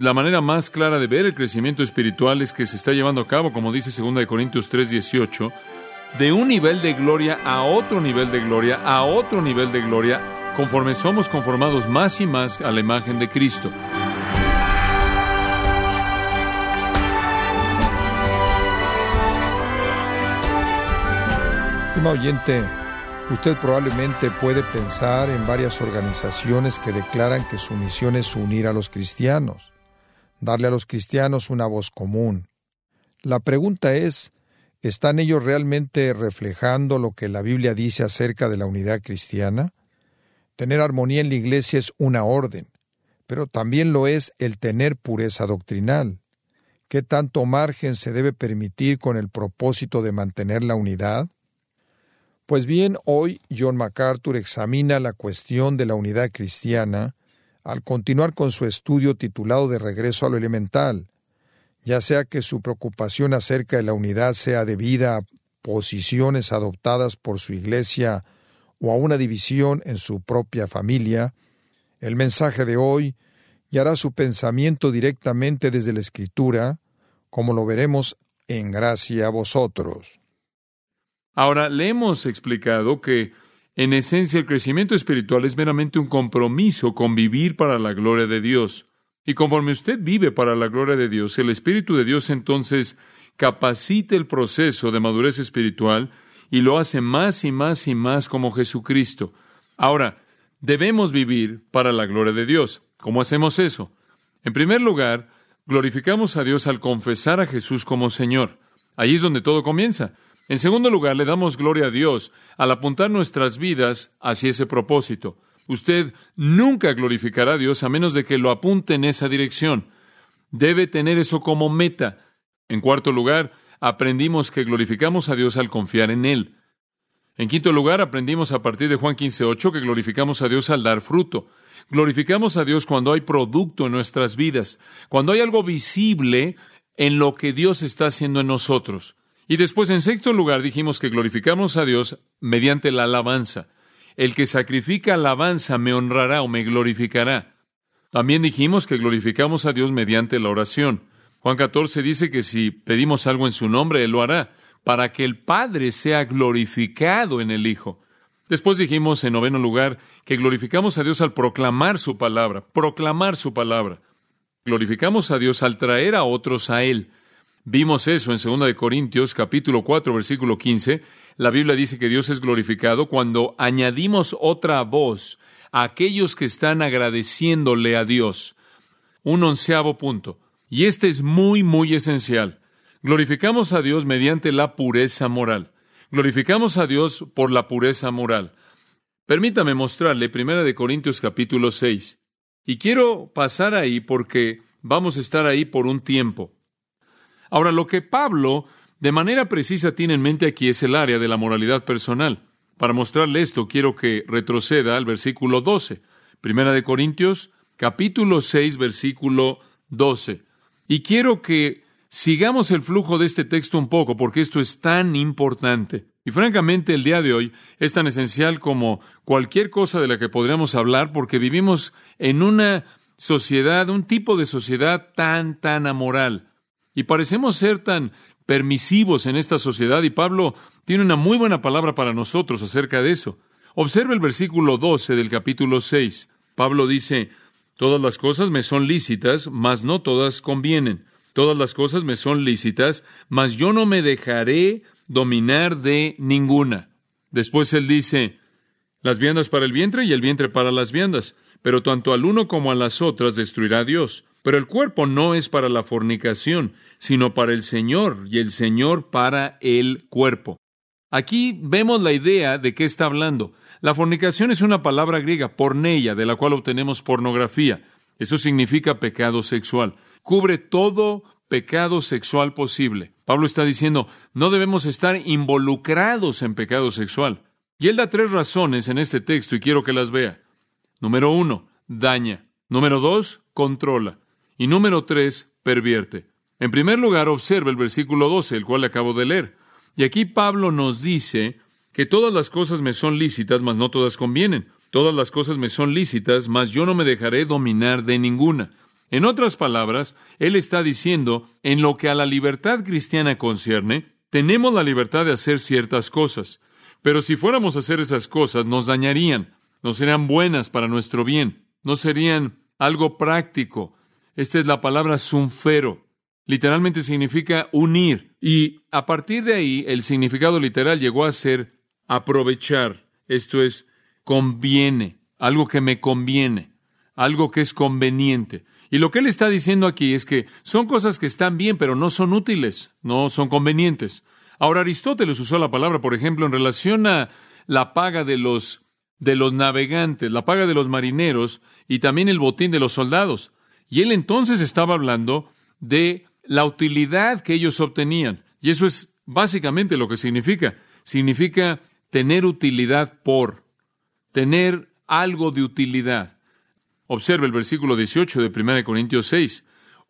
La manera más clara de ver el crecimiento espiritual es que se está llevando a cabo, como dice 2 Corintios 3:18, de un nivel de gloria a otro nivel de gloria, a otro nivel de gloria, conforme somos conformados más y más a la imagen de Cristo. Estimado oyente, usted probablemente puede pensar en varias organizaciones que declaran que su misión es unir a los cristianos, darle a los cristianos una voz común. La pregunta es, ¿están ellos realmente reflejando lo que la Biblia dice acerca de la unidad cristiana? Tener armonía en la iglesia es una orden, pero también lo es el tener pureza doctrinal. ¿Qué tanto margen se debe permitir con el propósito de mantener la unidad? Pues bien, hoy John MacArthur examina la cuestión de la unidad cristiana al continuar con su estudio titulado De regreso a lo elemental, ya sea que su preocupación acerca de la unidad sea debida a posiciones adoptadas por su iglesia o a una división en su propia familia, el mensaje de hoy hará su pensamiento directamente desde la Escritura, como lo veremos en gracia a vosotros. Ahora, le hemos explicado que, en esencia, el crecimiento espiritual es meramente un compromiso con vivir para la gloria de Dios. Y conforme usted vive para la gloria de Dios, el Espíritu de Dios entonces capacita el proceso de madurez espiritual y lo hace más y más y más como Jesucristo. Ahora, debemos vivir para la gloria de Dios. ¿Cómo hacemos eso? En primer lugar, glorificamos a Dios al confesar a Jesús como Señor. Allí es donde todo comienza. En segundo lugar, le damos gloria a Dios al apuntar nuestras vidas hacia ese propósito. Usted nunca glorificará a Dios a menos de que lo apunte en esa dirección. Debe tener eso como meta. En cuarto lugar, aprendimos que glorificamos a Dios al confiar en Él. En quinto lugar, aprendimos a partir de Juan 15.8 que glorificamos a Dios al dar fruto. Glorificamos a Dios cuando hay producto en nuestras vidas, cuando hay algo visible en lo que Dios está haciendo en nosotros. Y después, en sexto lugar, dijimos que glorificamos a Dios mediante la alabanza. El que sacrifica alabanza me honrará o me glorificará. También dijimos que glorificamos a Dios mediante la oración. Juan 14 dice que si pedimos algo en su nombre, Él lo hará, para que el Padre sea glorificado en el Hijo. Después dijimos, en noveno lugar, que glorificamos a Dios al proclamar su palabra, proclamar su palabra. Glorificamos a Dios al traer a otros a Él. Vimos eso en 2 de Corintios capítulo 4 versículo 15. La Biblia dice que Dios es glorificado cuando añadimos otra voz a aquellos que están agradeciéndole a Dios. Un onceavo punto. Y este es muy, muy esencial. Glorificamos a Dios mediante la pureza moral. Glorificamos a Dios por la pureza moral. Permítame mostrarle 1 de Corintios capítulo 6. Y quiero pasar ahí porque vamos a estar ahí por un tiempo. Ahora, lo que Pablo de manera precisa tiene en mente aquí es el área de la moralidad personal. Para mostrarle esto, quiero que retroceda al versículo 12. Primera de Corintios, capítulo 6, versículo 12. Y quiero que sigamos el flujo de este texto un poco, porque esto es tan importante. Y francamente, el día de hoy es tan esencial como cualquier cosa de la que podríamos hablar, porque vivimos en una sociedad, un tipo de sociedad tan, tan amoral. Y parecemos ser tan permisivos en esta sociedad y Pablo tiene una muy buena palabra para nosotros acerca de eso. Observe el versículo 12 del capítulo 6. Pablo dice, Todas las cosas me son lícitas, mas no todas convienen. Todas las cosas me son lícitas, mas yo no me dejaré dominar de ninguna. Después él dice, las viandas para el vientre y el vientre para las viandas, pero tanto al uno como a las otras destruirá Dios. Pero el cuerpo no es para la fornicación, sino para el Señor, y el Señor para el cuerpo. Aquí vemos la idea de qué está hablando. La fornicación es una palabra griega, porneia, de la cual obtenemos pornografía. Eso significa pecado sexual. Cubre todo pecado sexual posible. Pablo está diciendo, no debemos estar involucrados en pecado sexual. Y él da tres razones en este texto y quiero que las vea. Número uno, daña. Número dos, controla. Y número tres, pervierte. En primer lugar, observa el versículo 12, el cual acabo de leer. Y aquí Pablo nos dice que todas las cosas me son lícitas, mas no todas convienen. Todas las cosas me son lícitas, mas yo no me dejaré dominar de ninguna. En otras palabras, él está diciendo, en lo que a la libertad cristiana concierne, tenemos la libertad de hacer ciertas cosas, pero si fuéramos a hacer esas cosas nos dañarían, no serían buenas para nuestro bien, no serían algo práctico. Esta es la palabra sunfero. Literalmente significa unir. Y a partir de ahí, el significado literal llegó a ser aprovechar. Esto es, conviene, algo que me conviene, algo que es conveniente. Y lo que él está diciendo aquí es que son cosas que están bien, pero no son útiles, no son convenientes. Ahora Aristóteles usó la palabra, por ejemplo, en relación a la paga de los de los navegantes, la paga de los marineros y también el botín de los soldados. Y él entonces estaba hablando de la utilidad que ellos obtenían. Y eso es básicamente lo que significa. Significa tener utilidad por, tener algo de utilidad. Observe el versículo 18 de 1 Corintios 6.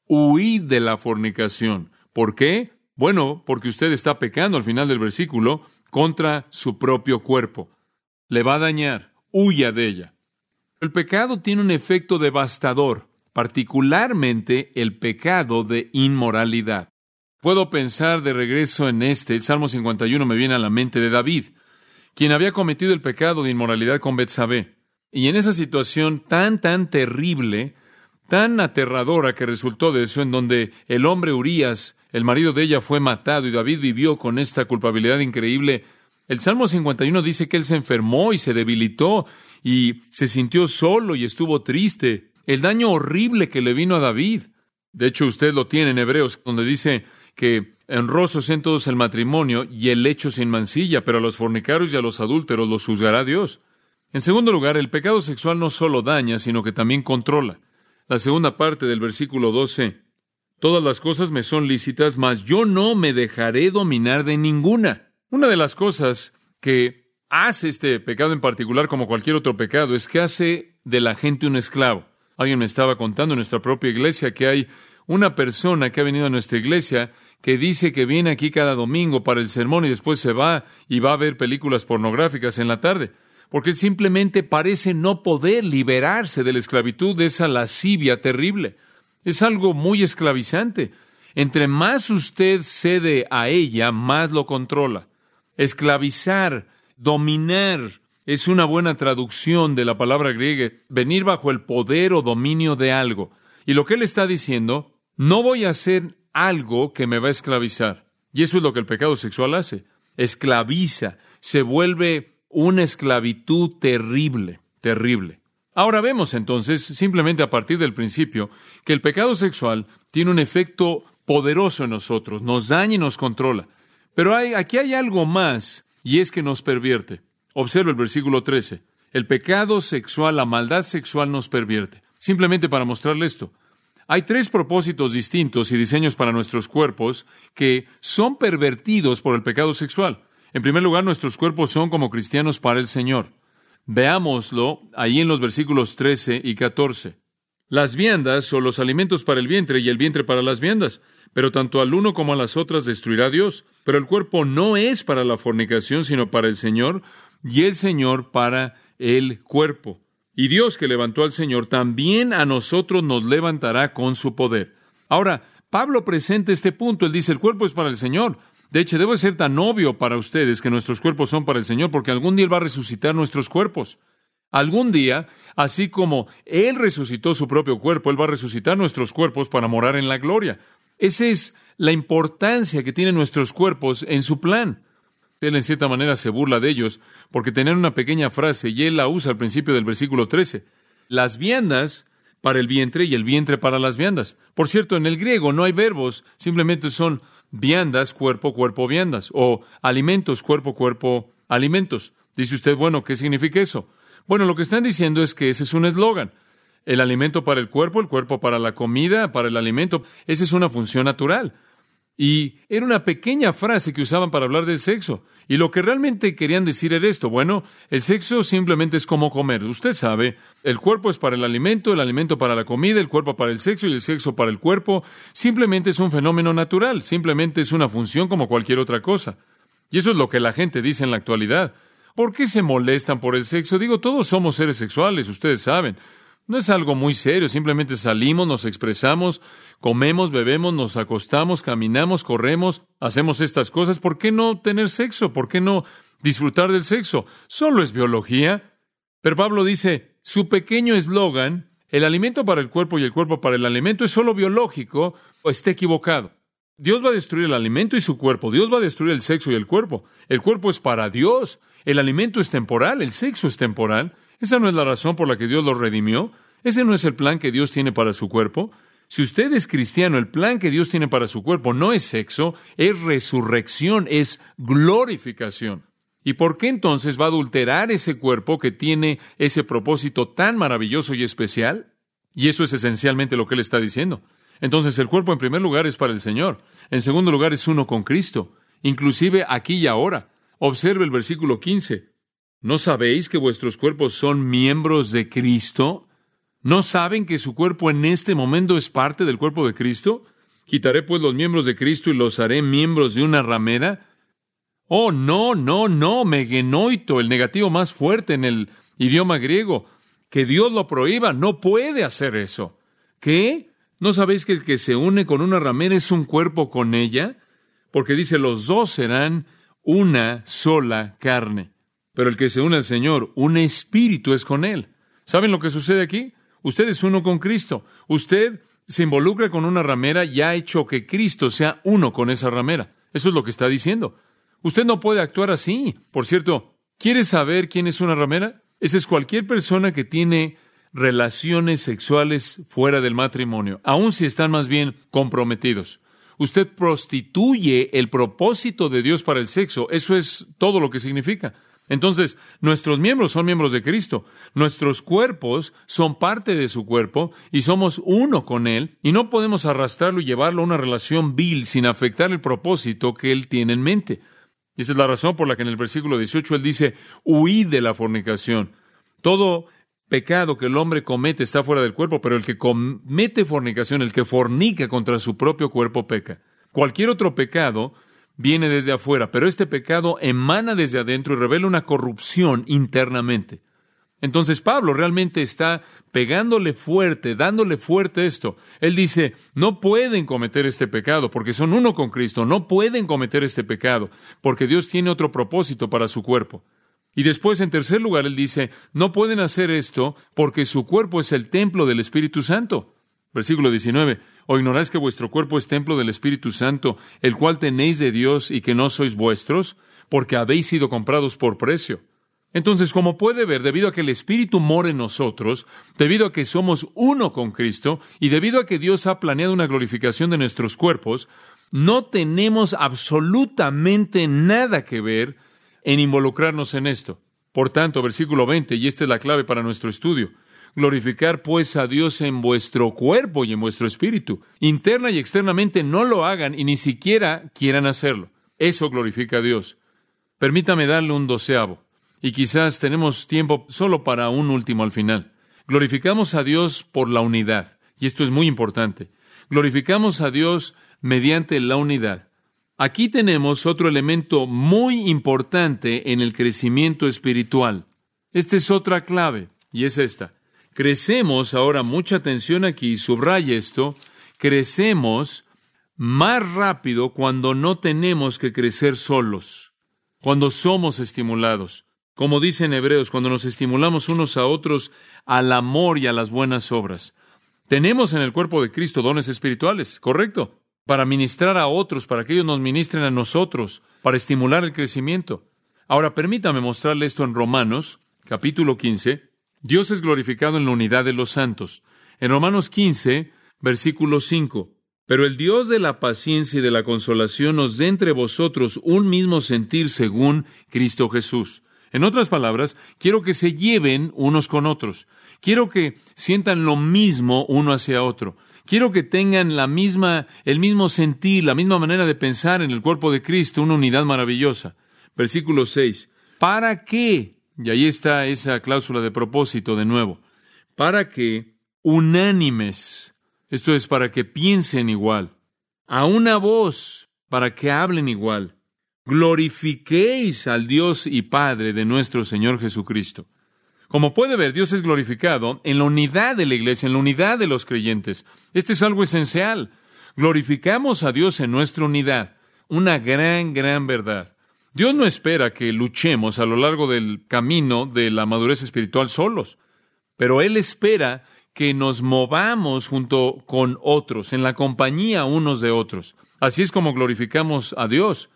Huid de la fornicación. ¿Por qué? Bueno, porque usted está pecando al final del versículo contra su propio cuerpo. Le va a dañar. Huya de ella. El pecado tiene un efecto devastador, particularmente el pecado de inmoralidad. Puedo pensar de regreso en este, el Salmo 51 me viene a la mente de David, quien había cometido el pecado de inmoralidad con Betsabé. Y en esa situación tan, tan terrible, tan aterradora que resultó de eso, en donde el hombre Urías, el marido de ella, fue matado y David vivió con esta culpabilidad increíble, el Salmo 51 dice que él se enfermó y se debilitó y se sintió solo y estuvo triste. El daño horrible que le vino a David. De hecho, usted lo tiene en Hebreos, donde dice que honrosos en todos el matrimonio y el hecho sin mancilla, pero a los fornicarios y a los adúlteros los juzgará Dios. En segundo lugar, el pecado sexual no solo daña, sino que también controla. La segunda parte del versículo 12. Todas las cosas me son lícitas, mas yo no me dejaré dominar de ninguna. Una de las cosas que hace este pecado en particular, como cualquier otro pecado, es que hace de la gente un esclavo. Alguien me estaba contando en nuestra propia iglesia que hay una persona que ha venido a nuestra iglesia que dice que viene aquí cada domingo para el sermón y después se va y va a ver películas pornográficas en la tarde porque simplemente parece no poder liberarse de la esclavitud, de esa lascivia terrible. Es algo muy esclavizante. Entre más usted cede a ella, más lo controla. Esclavizar, dominar, es una buena traducción de la palabra griega, venir bajo el poder o dominio de algo. Y lo que él está diciendo, no voy a hacer algo que me va a esclavizar. Y eso es lo que el pecado sexual hace. Esclaviza, se vuelve una esclavitud terrible, terrible. Ahora vemos entonces, simplemente a partir del principio, que el pecado sexual tiene un efecto poderoso en nosotros, nos daña y nos controla. Pero hay, aquí hay algo más, y es que nos pervierte. Observa el versículo 13. El pecado sexual, la maldad sexual nos pervierte. Simplemente para mostrarle esto. Hay tres propósitos distintos y diseños para nuestros cuerpos que son pervertidos por el pecado sexual. En primer lugar, nuestros cuerpos son como cristianos para el Señor. Veámoslo ahí en los versículos 13 y 14. Las viandas son los alimentos para el vientre y el vientre para las viandas, pero tanto al uno como a las otras destruirá Dios. Pero el cuerpo no es para la fornicación, sino para el Señor, y el Señor para el cuerpo. Y Dios que levantó al Señor, también a nosotros nos levantará con su poder. Ahora, Pablo presenta este punto. Él dice, el cuerpo es para el Señor, de hecho, debe ser tan obvio para ustedes que nuestros cuerpos son para el Señor, porque algún día Él va a resucitar nuestros cuerpos. Algún día, así como Él resucitó su propio cuerpo, Él va a resucitar nuestros cuerpos para morar en la gloria. Esa es la importancia que tienen nuestros cuerpos en su plan. Él en cierta manera se burla de ellos porque tenían una pequeña frase y él la usa al principio del versículo 13. Las viandas para el vientre y el vientre para las viandas. Por cierto, en el griego no hay verbos, simplemente son viandas, cuerpo, cuerpo, viandas, o alimentos, cuerpo, cuerpo, alimentos. Dice usted, bueno, ¿qué significa eso? Bueno, lo que están diciendo es que ese es un eslogan. El alimento para el cuerpo, el cuerpo para la comida, para el alimento, esa es una función natural. Y era una pequeña frase que usaban para hablar del sexo. Y lo que realmente querían decir era esto. Bueno, el sexo simplemente es como comer. Usted sabe, el cuerpo es para el alimento, el alimento para la comida, el cuerpo para el sexo y el sexo para el cuerpo. Simplemente es un fenómeno natural. Simplemente es una función como cualquier otra cosa. Y eso es lo que la gente dice en la actualidad. ¿Por qué se molestan por el sexo? Digo, todos somos seres sexuales, ustedes saben. No es algo muy serio, simplemente salimos, nos expresamos, comemos, bebemos, nos acostamos, caminamos, corremos, hacemos estas cosas. ¿Por qué no tener sexo? ¿Por qué no disfrutar del sexo? Solo es biología. Pero Pablo dice, su pequeño eslogan, el alimento para el cuerpo y el cuerpo para el alimento es solo biológico, o está equivocado. Dios va a destruir el alimento y su cuerpo. Dios va a destruir el sexo y el cuerpo. El cuerpo es para Dios. El alimento es temporal. El sexo es temporal. Esa no es la razón por la que Dios lo redimió. Ese no es el plan que Dios tiene para su cuerpo. Si usted es cristiano, el plan que Dios tiene para su cuerpo no es sexo, es resurrección, es glorificación. ¿Y por qué entonces va a adulterar ese cuerpo que tiene ese propósito tan maravilloso y especial? Y eso es esencialmente lo que él está diciendo. Entonces el cuerpo en primer lugar es para el Señor, en segundo lugar es uno con Cristo, inclusive aquí y ahora. Observe el versículo 15. ¿No sabéis que vuestros cuerpos son miembros de Cristo? ¿No saben que su cuerpo en este momento es parte del cuerpo de Cristo? ¿Quitaré pues los miembros de Cristo y los haré miembros de una ramera? Oh, no, no, no, megenoito, el negativo más fuerte en el idioma griego. Que Dios lo prohíba, no puede hacer eso. ¿Qué? ¿No sabéis que el que se une con una ramera es un cuerpo con ella? Porque dice, los dos serán una sola carne. Pero el que se une al Señor, un espíritu es con Él. ¿Saben lo que sucede aquí? Usted es uno con Cristo. Usted se involucra con una ramera y ha hecho que Cristo sea uno con esa ramera. Eso es lo que está diciendo. Usted no puede actuar así. Por cierto, ¿quiere saber quién es una ramera? Esa es cualquier persona que tiene relaciones sexuales fuera del matrimonio, aun si están más bien comprometidos. Usted prostituye el propósito de Dios para el sexo. Eso es todo lo que significa. Entonces, nuestros miembros son miembros de Cristo, nuestros cuerpos son parte de su cuerpo y somos uno con Él y no podemos arrastrarlo y llevarlo a una relación vil sin afectar el propósito que Él tiene en mente. Y esa es la razón por la que en el versículo 18 Él dice, huid de la fornicación. Todo pecado que el hombre comete está fuera del cuerpo, pero el que comete fornicación, el que fornica contra su propio cuerpo, peca. Cualquier otro pecado viene desde afuera, pero este pecado emana desde adentro y revela una corrupción internamente. Entonces Pablo realmente está pegándole fuerte, dándole fuerte esto. Él dice, no pueden cometer este pecado porque son uno con Cristo, no pueden cometer este pecado porque Dios tiene otro propósito para su cuerpo. Y después, en tercer lugar, él dice, no pueden hacer esto porque su cuerpo es el templo del Espíritu Santo. Versículo 19. ¿O ignoráis que vuestro cuerpo es templo del Espíritu Santo, el cual tenéis de Dios y que no sois vuestros? Porque habéis sido comprados por precio. Entonces, como puede ver, debido a que el Espíritu mora en nosotros, debido a que somos uno con Cristo y debido a que Dios ha planeado una glorificación de nuestros cuerpos, no tenemos absolutamente nada que ver en involucrarnos en esto. Por tanto, versículo 20, y esta es la clave para nuestro estudio, glorificar pues a Dios en vuestro cuerpo y en vuestro espíritu. Interna y externamente no lo hagan y ni siquiera quieran hacerlo. Eso glorifica a Dios. Permítame darle un doceavo, y quizás tenemos tiempo solo para un último al final. Glorificamos a Dios por la unidad, y esto es muy importante. Glorificamos a Dios mediante la unidad. Aquí tenemos otro elemento muy importante en el crecimiento espiritual. Esta es otra clave, y es esta. Crecemos, ahora mucha atención aquí, subraya esto, crecemos más rápido cuando no tenemos que crecer solos, cuando somos estimulados. Como dicen Hebreos, cuando nos estimulamos unos a otros al amor y a las buenas obras. Tenemos en el cuerpo de Cristo dones espirituales, ¿correcto? para ministrar a otros, para que ellos nos ministren a nosotros, para estimular el crecimiento. Ahora permítame mostrarle esto en Romanos, capítulo 15. Dios es glorificado en la unidad de los santos. En Romanos 15, versículo 5. Pero el Dios de la paciencia y de la consolación nos dé entre vosotros un mismo sentir según Cristo Jesús. En otras palabras, quiero que se lleven unos con otros. Quiero que sientan lo mismo uno hacia otro. Quiero que tengan la misma, el mismo sentir, la misma manera de pensar en el cuerpo de Cristo, una unidad maravillosa. Versículo 6. ¿Para qué? Y ahí está esa cláusula de propósito de nuevo. Para que unánimes, esto es para que piensen igual, a una voz, para que hablen igual, glorifiquéis al Dios y Padre de nuestro Señor Jesucristo. Como puede ver, Dios es glorificado en la unidad de la iglesia, en la unidad de los creyentes. Este es algo esencial. Glorificamos a Dios en nuestra unidad. Una gran, gran verdad. Dios no espera que luchemos a lo largo del camino de la madurez espiritual solos, pero Él espera que nos movamos junto con otros, en la compañía unos de otros. Así es como glorificamos a Dios.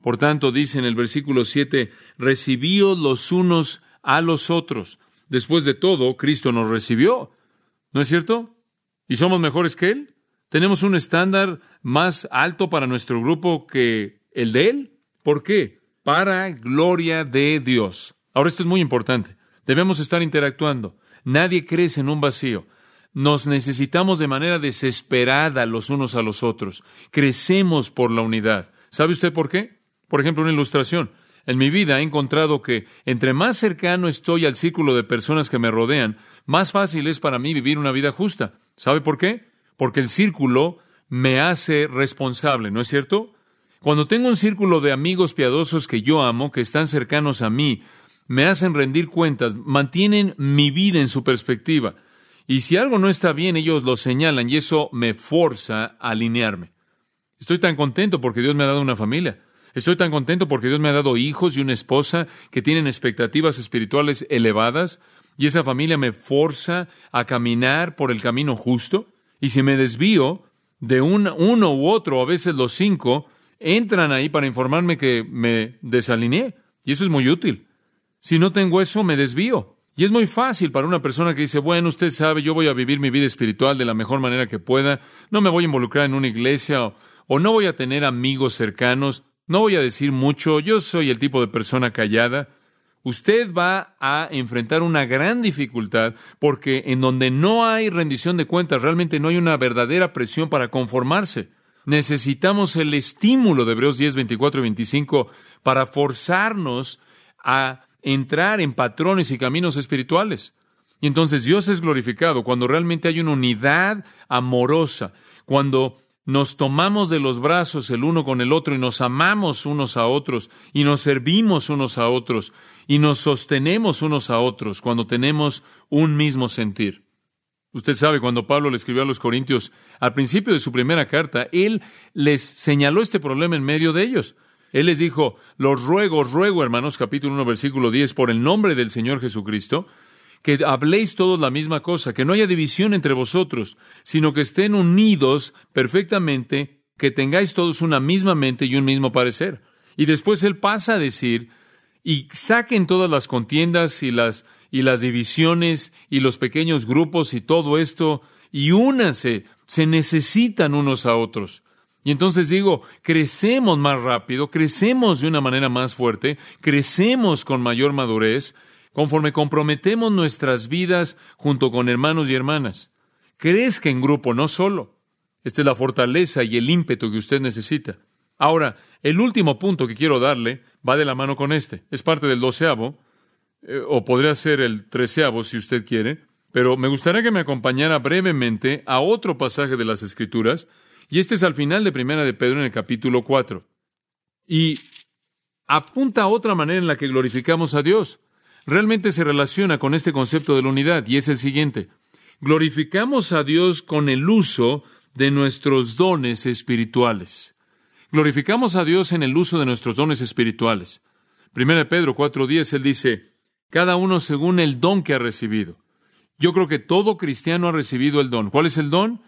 Por tanto, dice en el versículo 7, recibíos los unos a los otros. Después de todo, Cristo nos recibió. ¿No es cierto? ¿Y somos mejores que Él? ¿Tenemos un estándar más alto para nuestro grupo que el de Él? ¿Por qué? Para gloria de Dios. Ahora esto es muy importante. Debemos estar interactuando. Nadie crece en un vacío. Nos necesitamos de manera desesperada los unos a los otros. Crecemos por la unidad. ¿Sabe usted por qué? Por ejemplo, una ilustración. En mi vida he encontrado que entre más cercano estoy al círculo de personas que me rodean, más fácil es para mí vivir una vida justa. ¿Sabe por qué? Porque el círculo me hace responsable, ¿no es cierto? Cuando tengo un círculo de amigos piadosos que yo amo, que están cercanos a mí, me hacen rendir cuentas, mantienen mi vida en su perspectiva. Y si algo no está bien, ellos lo señalan y eso me forza a alinearme. Estoy tan contento porque Dios me ha dado una familia. Estoy tan contento porque Dios me ha dado hijos y una esposa que tienen expectativas espirituales elevadas y esa familia me forza a caminar por el camino justo. Y si me desvío de un, uno u otro, a veces los cinco, entran ahí para informarme que me desalineé. Y eso es muy útil. Si no tengo eso, me desvío. Y es muy fácil para una persona que dice, bueno, usted sabe, yo voy a vivir mi vida espiritual de la mejor manera que pueda, no me voy a involucrar en una iglesia o, o no voy a tener amigos cercanos, no voy a decir mucho, yo soy el tipo de persona callada. Usted va a enfrentar una gran dificultad porque en donde no hay rendición de cuentas, realmente no hay una verdadera presión para conformarse. Necesitamos el estímulo de Hebreos 10, 24 y 25 para forzarnos a entrar en patrones y caminos espirituales. Y entonces Dios es glorificado cuando realmente hay una unidad amorosa, cuando nos tomamos de los brazos el uno con el otro y nos amamos unos a otros y nos servimos unos a otros y nos sostenemos unos a otros cuando tenemos un mismo sentir. Usted sabe, cuando Pablo le escribió a los Corintios al principio de su primera carta, él les señaló este problema en medio de ellos. Él les dijo, los ruego, ruego, hermanos, capítulo 1, versículo 10, por el nombre del Señor Jesucristo, que habléis todos la misma cosa, que no haya división entre vosotros, sino que estén unidos perfectamente, que tengáis todos una misma mente y un mismo parecer. Y después él pasa a decir, y saquen todas las contiendas y las, y las divisiones y los pequeños grupos y todo esto, y únanse, se necesitan unos a otros. Y entonces digo, crecemos más rápido, crecemos de una manera más fuerte, crecemos con mayor madurez, conforme comprometemos nuestras vidas junto con hermanos y hermanas. Crezca en grupo, no solo. Esta es la fortaleza y el ímpetu que usted necesita. Ahora, el último punto que quiero darle va de la mano con este. Es parte del doceavo, eh, o podría ser el treceavo si usted quiere, pero me gustaría que me acompañara brevemente a otro pasaje de las Escrituras, y este es al final de Primera de Pedro en el capítulo 4. Y apunta a otra manera en la que glorificamos a Dios. Realmente se relaciona con este concepto de la unidad y es el siguiente. Glorificamos a Dios con el uso de nuestros dones espirituales. Glorificamos a Dios en el uso de nuestros dones espirituales. Primera de Pedro 4:10 él dice, cada uno según el don que ha recibido. Yo creo que todo cristiano ha recibido el don. ¿Cuál es el don?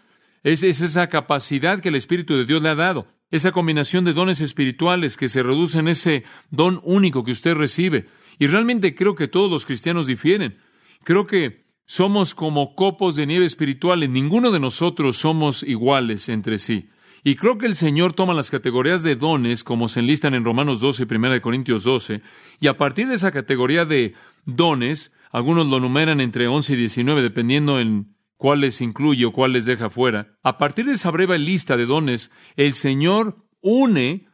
Es, esa capacidad que el Espíritu de Dios le ha dado, esa combinación de dones espirituales que se reduce en ese don único que usted recibe. Y realmente creo que todos los cristianos difieren. Creo que somos como copos de nieve espirituales. Ninguno de nosotros somos iguales entre sí. Y creo que el Señor toma las categorías de dones, como se enlistan en Romanos 12 y 1 Corintios 12, y a partir de esa categoría de dones, algunos lo numeran entre 11 y 19, dependiendo en cuáles incluye o cuáles deja fuera. A partir de esa breve lista de dones, el Señor une,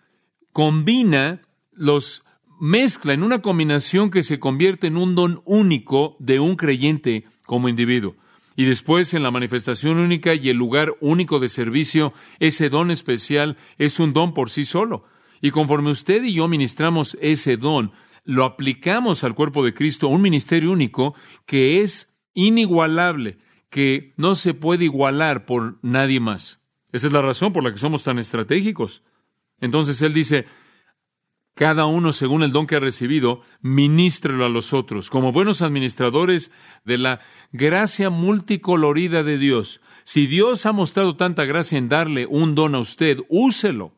combina, los mezcla en una combinación que se convierte en un don único de un creyente como individuo. Y después, en la manifestación única y el lugar único de servicio, ese don especial es un don por sí solo. Y conforme usted y yo ministramos ese don, lo aplicamos al cuerpo de Cristo, un ministerio único que es inigualable, que no se puede igualar por nadie más. Esa es la razón por la que somos tan estratégicos. Entonces él dice, cada uno según el don que ha recibido, ministrelo a los otros, como buenos administradores de la gracia multicolorida de Dios. Si Dios ha mostrado tanta gracia en darle un don a usted, úselo.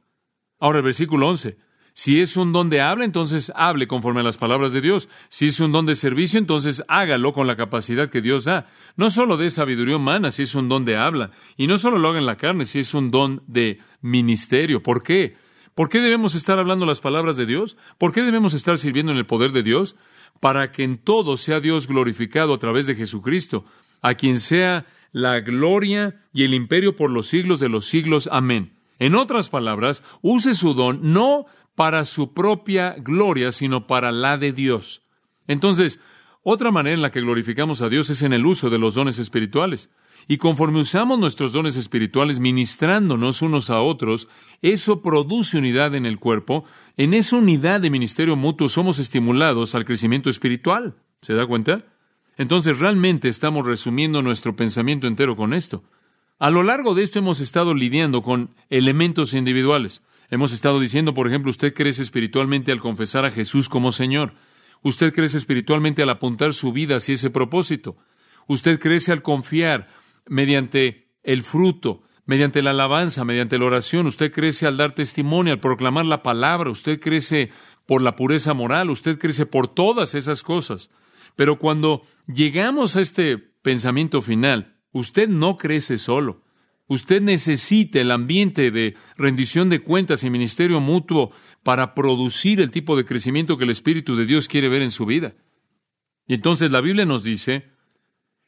Ahora el versículo 11. Si es un don de habla, entonces hable conforme a las palabras de Dios. Si es un don de servicio, entonces hágalo con la capacidad que Dios da. No solo de sabiduría humana, si es un don de habla. Y no solo lo haga en la carne, si es un don de ministerio. ¿Por qué? ¿Por qué debemos estar hablando las palabras de Dios? ¿Por qué debemos estar sirviendo en el poder de Dios? Para que en todo sea Dios glorificado a través de Jesucristo, a quien sea la gloria y el imperio por los siglos de los siglos. Amén. En otras palabras, use su don no para su propia gloria, sino para la de Dios. Entonces, otra manera en la que glorificamos a Dios es en el uso de los dones espirituales. Y conforme usamos nuestros dones espirituales ministrándonos unos a otros, eso produce unidad en el cuerpo. En esa unidad de ministerio mutuo somos estimulados al crecimiento espiritual. ¿Se da cuenta? Entonces realmente estamos resumiendo nuestro pensamiento entero con esto. A lo largo de esto hemos estado lidiando con elementos individuales. Hemos estado diciendo, por ejemplo, usted crece espiritualmente al confesar a Jesús como Señor. Usted crece espiritualmente al apuntar su vida hacia ese propósito. Usted crece al confiar mediante el fruto, mediante la alabanza, mediante la oración. Usted crece al dar testimonio, al proclamar la palabra. Usted crece por la pureza moral. Usted crece por todas esas cosas. Pero cuando llegamos a este pensamiento final, usted no crece solo. Usted necesita el ambiente de rendición de cuentas y ministerio mutuo para producir el tipo de crecimiento que el Espíritu de Dios quiere ver en su vida. Y entonces la Biblia nos dice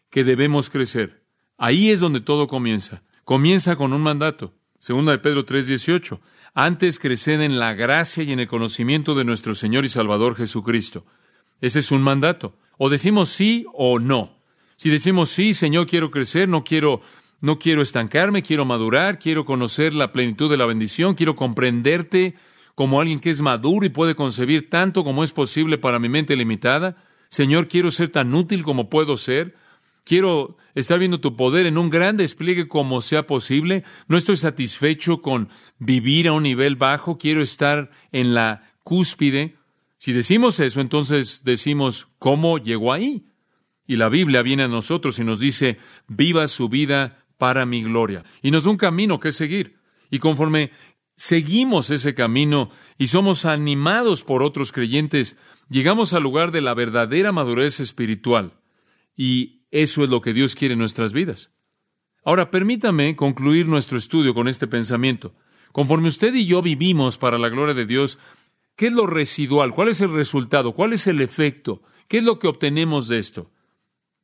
que debemos crecer. Ahí es donde todo comienza. Comienza con un mandato. Segunda de Pedro 3:18. Antes creced en la gracia y en el conocimiento de nuestro Señor y Salvador Jesucristo. Ese es un mandato. O decimos sí o no. Si decimos sí, Señor, quiero crecer, no quiero no quiero estancarme, quiero madurar, quiero conocer la plenitud de la bendición, quiero comprenderte como alguien que es maduro y puede concebir tanto como es posible para mi mente limitada. Señor, quiero ser tan útil como puedo ser. Quiero estar viendo tu poder en un gran despliegue como sea posible. No estoy satisfecho con vivir a un nivel bajo. Quiero estar en la cúspide. Si decimos eso, entonces decimos, ¿cómo llegó ahí? Y la Biblia viene a nosotros y nos dice, viva su vida para mi gloria. Y nos da un camino que seguir. Y conforme seguimos ese camino y somos animados por otros creyentes, llegamos al lugar de la verdadera madurez espiritual. Y eso es lo que Dios quiere en nuestras vidas. Ahora, permítame concluir nuestro estudio con este pensamiento. Conforme usted y yo vivimos para la gloria de Dios, ¿qué es lo residual? ¿Cuál es el resultado? ¿Cuál es el efecto? ¿Qué es lo que obtenemos de esto?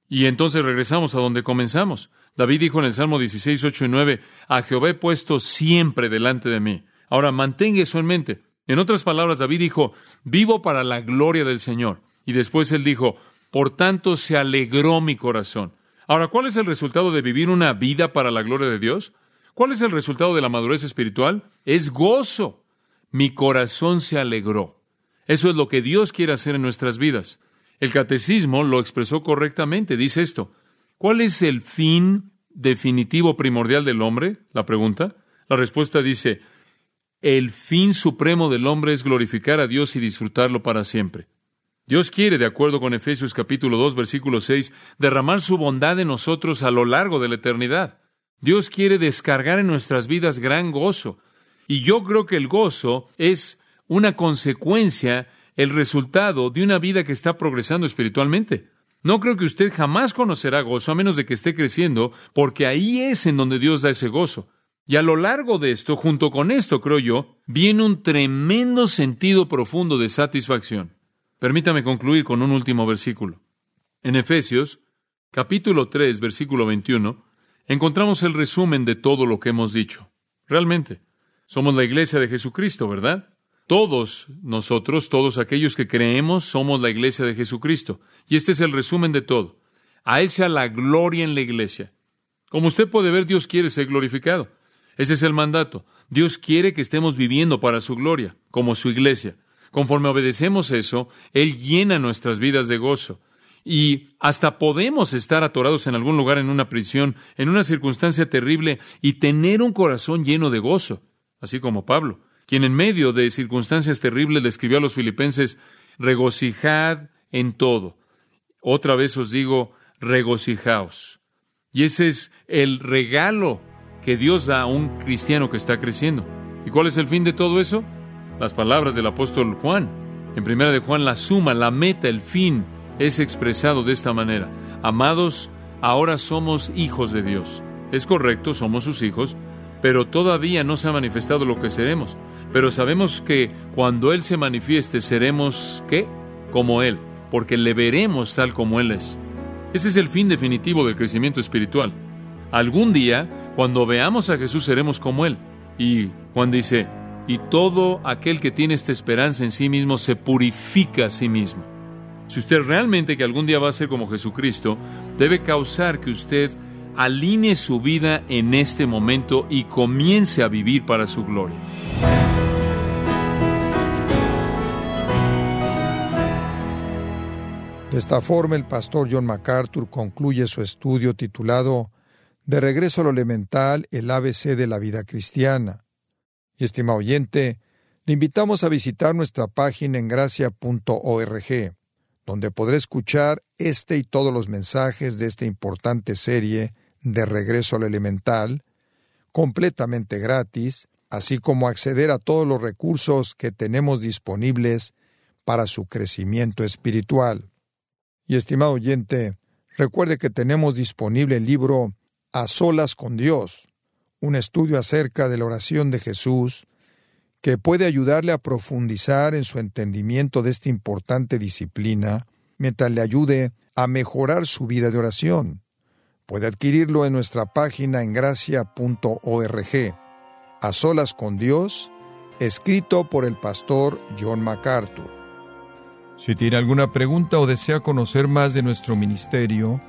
Y entonces regresamos a donde comenzamos. David dijo en el Salmo 16, 8 y 9, a Jehová he puesto siempre delante de mí. Ahora, mantenga eso en mente. En otras palabras, David dijo, vivo para la gloria del Señor. Y después él dijo, por tanto se alegró mi corazón. Ahora, ¿cuál es el resultado de vivir una vida para la gloria de Dios? ¿Cuál es el resultado de la madurez espiritual? Es gozo. Mi corazón se alegró. Eso es lo que Dios quiere hacer en nuestras vidas. El catecismo lo expresó correctamente. Dice esto, ¿Cuál es el fin definitivo primordial del hombre? La pregunta. La respuesta dice, el fin supremo del hombre es glorificar a Dios y disfrutarlo para siempre. Dios quiere, de acuerdo con Efesios capítulo 2, versículo 6, derramar su bondad en nosotros a lo largo de la eternidad. Dios quiere descargar en nuestras vidas gran gozo. Y yo creo que el gozo es una consecuencia, el resultado de una vida que está progresando espiritualmente. No creo que usted jamás conocerá gozo a menos de que esté creciendo, porque ahí es en donde Dios da ese gozo. Y a lo largo de esto, junto con esto, creo yo, viene un tremendo sentido profundo de satisfacción. Permítame concluir con un último versículo. En Efesios, capítulo 3, versículo 21, encontramos el resumen de todo lo que hemos dicho. Realmente, somos la iglesia de Jesucristo, ¿verdad? Todos nosotros, todos aquellos que creemos, somos la iglesia de Jesucristo. Y este es el resumen de todo. A Él sea la gloria en la iglesia. Como usted puede ver, Dios quiere ser glorificado. Ese es el mandato. Dios quiere que estemos viviendo para su gloria, como su iglesia. Conforme obedecemos eso, Él llena nuestras vidas de gozo. Y hasta podemos estar atorados en algún lugar en una prisión, en una circunstancia terrible, y tener un corazón lleno de gozo, así como Pablo, quien en medio de circunstancias terribles le escribió a los filipenses, regocijad en todo. Otra vez os digo, regocijaos. Y ese es el regalo que Dios da a un cristiano que está creciendo. ¿Y cuál es el fin de todo eso? Las palabras del apóstol Juan. En primera de Juan, la suma, la meta, el fin es expresado de esta manera. Amados, ahora somos hijos de Dios. Es correcto, somos sus hijos, pero todavía no se ha manifestado lo que seremos. Pero sabemos que cuando Él se manifieste seremos, ¿qué? Como Él, porque le veremos tal como Él es. Ese es el fin definitivo del crecimiento espiritual. Algún día, cuando veamos a Jesús, seremos como Él. Y Juan dice, y todo aquel que tiene esta esperanza en sí mismo se purifica a sí mismo. Si usted realmente que algún día va a ser como Jesucristo, debe causar que usted alinee su vida en este momento y comience a vivir para su gloria. De esta forma, el pastor John MacArthur concluye su estudio titulado De regreso a lo elemental, el ABC de la vida cristiana. Y estimado oyente, le invitamos a visitar nuestra página en gracia.org donde podré escuchar este y todos los mensajes de esta importante serie de Regreso al Elemental, completamente gratis, así como acceder a todos los recursos que tenemos disponibles para su crecimiento espiritual. Y estimado oyente, recuerde que tenemos disponible el libro A solas con Dios, un estudio acerca de la oración de Jesús, que puede ayudarle a profundizar en su entendimiento de esta importante disciplina, mientras le ayude a mejorar su vida de oración. Puede adquirirlo en nuestra página en gracia.org. A solas con Dios, escrito por el pastor John MacArthur. Si tiene alguna pregunta o desea conocer más de nuestro ministerio,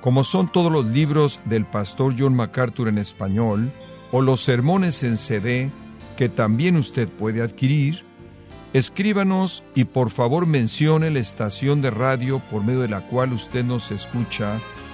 como son todos los libros del pastor John MacArthur en español, o los sermones en CD, que también usted puede adquirir, escríbanos y por favor mencione la estación de radio por medio de la cual usted nos escucha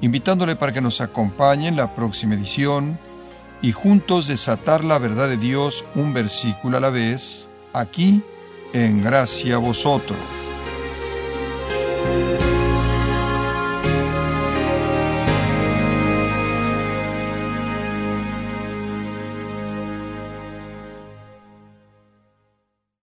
invitándole para que nos acompañe en la próxima edición y juntos desatar la verdad de Dios un versículo a la vez, aquí en Gracia a Vosotros.